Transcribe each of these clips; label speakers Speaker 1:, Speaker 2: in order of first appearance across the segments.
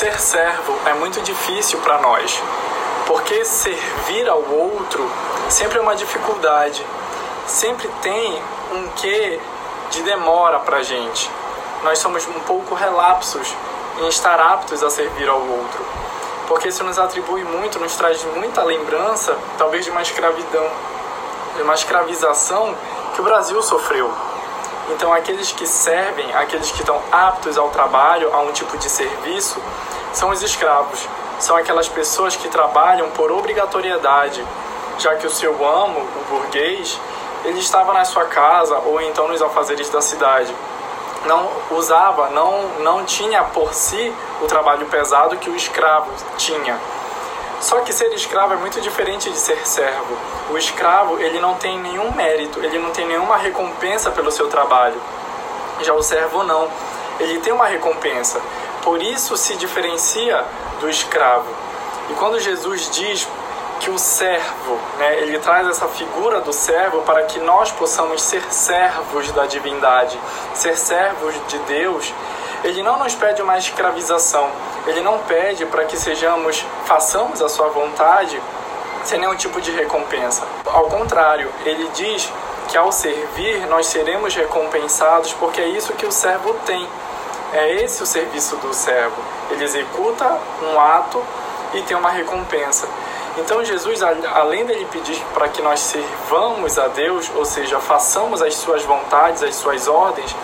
Speaker 1: ser servo é muito difícil para nós, porque servir ao outro sempre é uma dificuldade, sempre tem um quê de demora para gente. Nós somos um pouco relapsos em estar aptos a servir ao outro, porque isso nos atribui muito, nos traz muita lembrança, talvez de uma escravidão, de uma escravização que o Brasil sofreu. Então, aqueles que servem, aqueles que estão aptos ao trabalho, a um tipo de serviço, são os escravos. São aquelas pessoas que trabalham por obrigatoriedade, já que o seu amo, o burguês, ele estava na sua casa ou então nos afazeres da cidade. Não usava, não, não tinha por si o trabalho pesado que o escravo tinha. Só que ser escravo é muito diferente de ser servo. O escravo, ele não tem nenhum mérito, ele não tem nenhuma recompensa pelo seu trabalho. Já o servo não. Ele tem uma recompensa. Por isso se diferencia do escravo. E quando Jesus diz que o servo, né, ele traz essa figura do servo para que nós possamos ser servos da divindade, ser servos de Deus, ele não nos pede uma escravização, ele não pede para que sejamos, façamos a sua vontade sem nenhum tipo de recompensa. Ao contrário, ele diz que ao servir nós seremos recompensados porque é isso que o servo tem. É esse o serviço do servo. Ele executa um ato e tem uma recompensa. Então Jesus, além dele pedir para que nós servamos a Deus, ou seja, façamos as suas vontades, as suas ordens,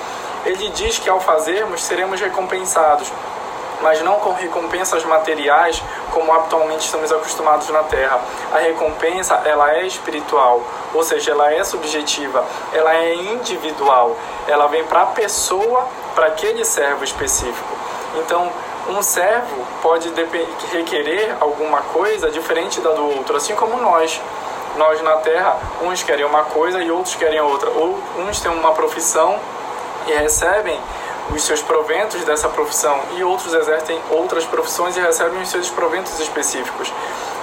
Speaker 1: ele diz que ao fazermos seremos recompensados, mas não com recompensas materiais como habitualmente estamos acostumados na Terra. A recompensa ela é espiritual, ou seja, ela é subjetiva, ela é individual, ela vem para a pessoa, para aquele servo específico. Então, um servo pode requerer alguma coisa diferente da do outro, assim como nós. Nós na Terra, uns querem uma coisa e outros querem outra. Ou uns têm uma profissão e recebem os seus proventos dessa profissão e outros exercem outras profissões e recebem os seus proventos específicos.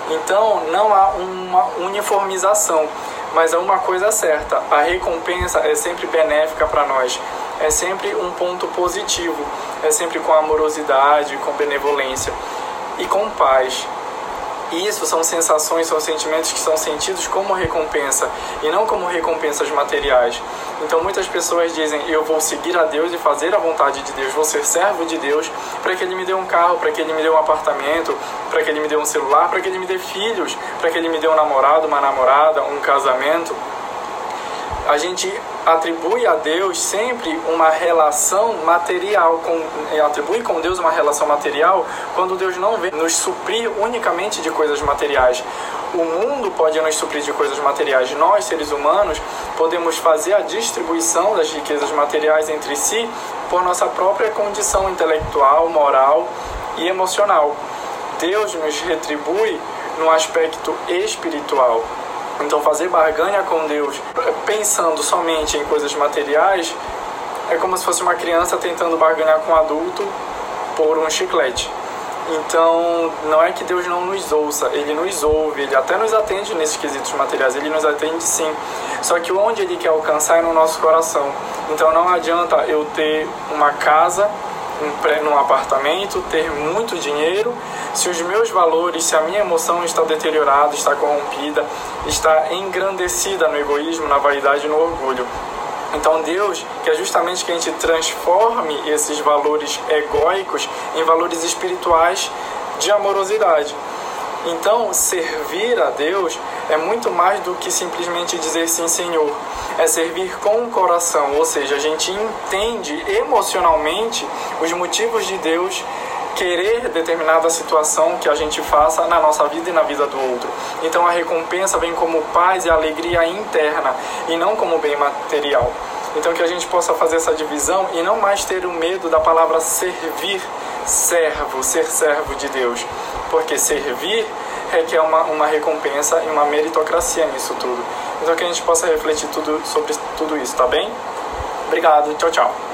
Speaker 1: Então não há uma uniformização, mas é uma coisa certa: a recompensa é sempre benéfica para nós, é sempre um ponto positivo, é sempre com amorosidade, com benevolência e com paz. Isso são sensações, são sentimentos que são sentidos como recompensa e não como recompensas materiais. Então muitas pessoas dizem: Eu vou seguir a Deus e fazer a vontade de Deus, vou ser servo de Deus para que Ele me dê um carro, para que Ele me dê um apartamento, para que Ele me dê um celular, para que Ele me dê filhos, para que Ele me dê um namorado, uma namorada, um casamento. A gente atribui a Deus sempre uma relação material, com, é, atribui com Deus uma relação material quando Deus não vem nos suprir unicamente de coisas materiais. O mundo pode nos suprir de coisas materiais. Nós, seres humanos, podemos fazer a distribuição das riquezas materiais entre si por nossa própria condição intelectual, moral e emocional. Deus nos retribui no aspecto espiritual. Então, fazer barganha com Deus pensando somente em coisas materiais é como se fosse uma criança tentando barganhar com um adulto por um chiclete. Então, não é que Deus não nos ouça, Ele nos ouve, Ele até nos atende nesses quesitos materiais, Ele nos atende sim. Só que onde Ele quer alcançar é no nosso coração. Então, não adianta eu ter uma casa num apartamento, ter muito dinheiro, se os meus valores, se a minha emoção está deteriorada, está corrompida, está engrandecida no egoísmo, na vaidade no orgulho. Então Deus quer justamente que a gente transforme esses valores egóicos em valores espirituais de amorosidade. Então, servir a Deus é muito mais do que simplesmente dizer sim, Senhor. É servir com o coração, ou seja, a gente entende emocionalmente os motivos de Deus querer determinada situação que a gente faça na nossa vida e na vida do outro. Então a recompensa vem como paz e alegria interna e não como bem material. Então que a gente possa fazer essa divisão e não mais ter o medo da palavra servir, servo, ser servo de Deus. Porque servir requer uma, uma recompensa e uma meritocracia nisso tudo. Então que a gente possa refletir tudo sobre tudo isso, tá bem? Obrigado, tchau, tchau.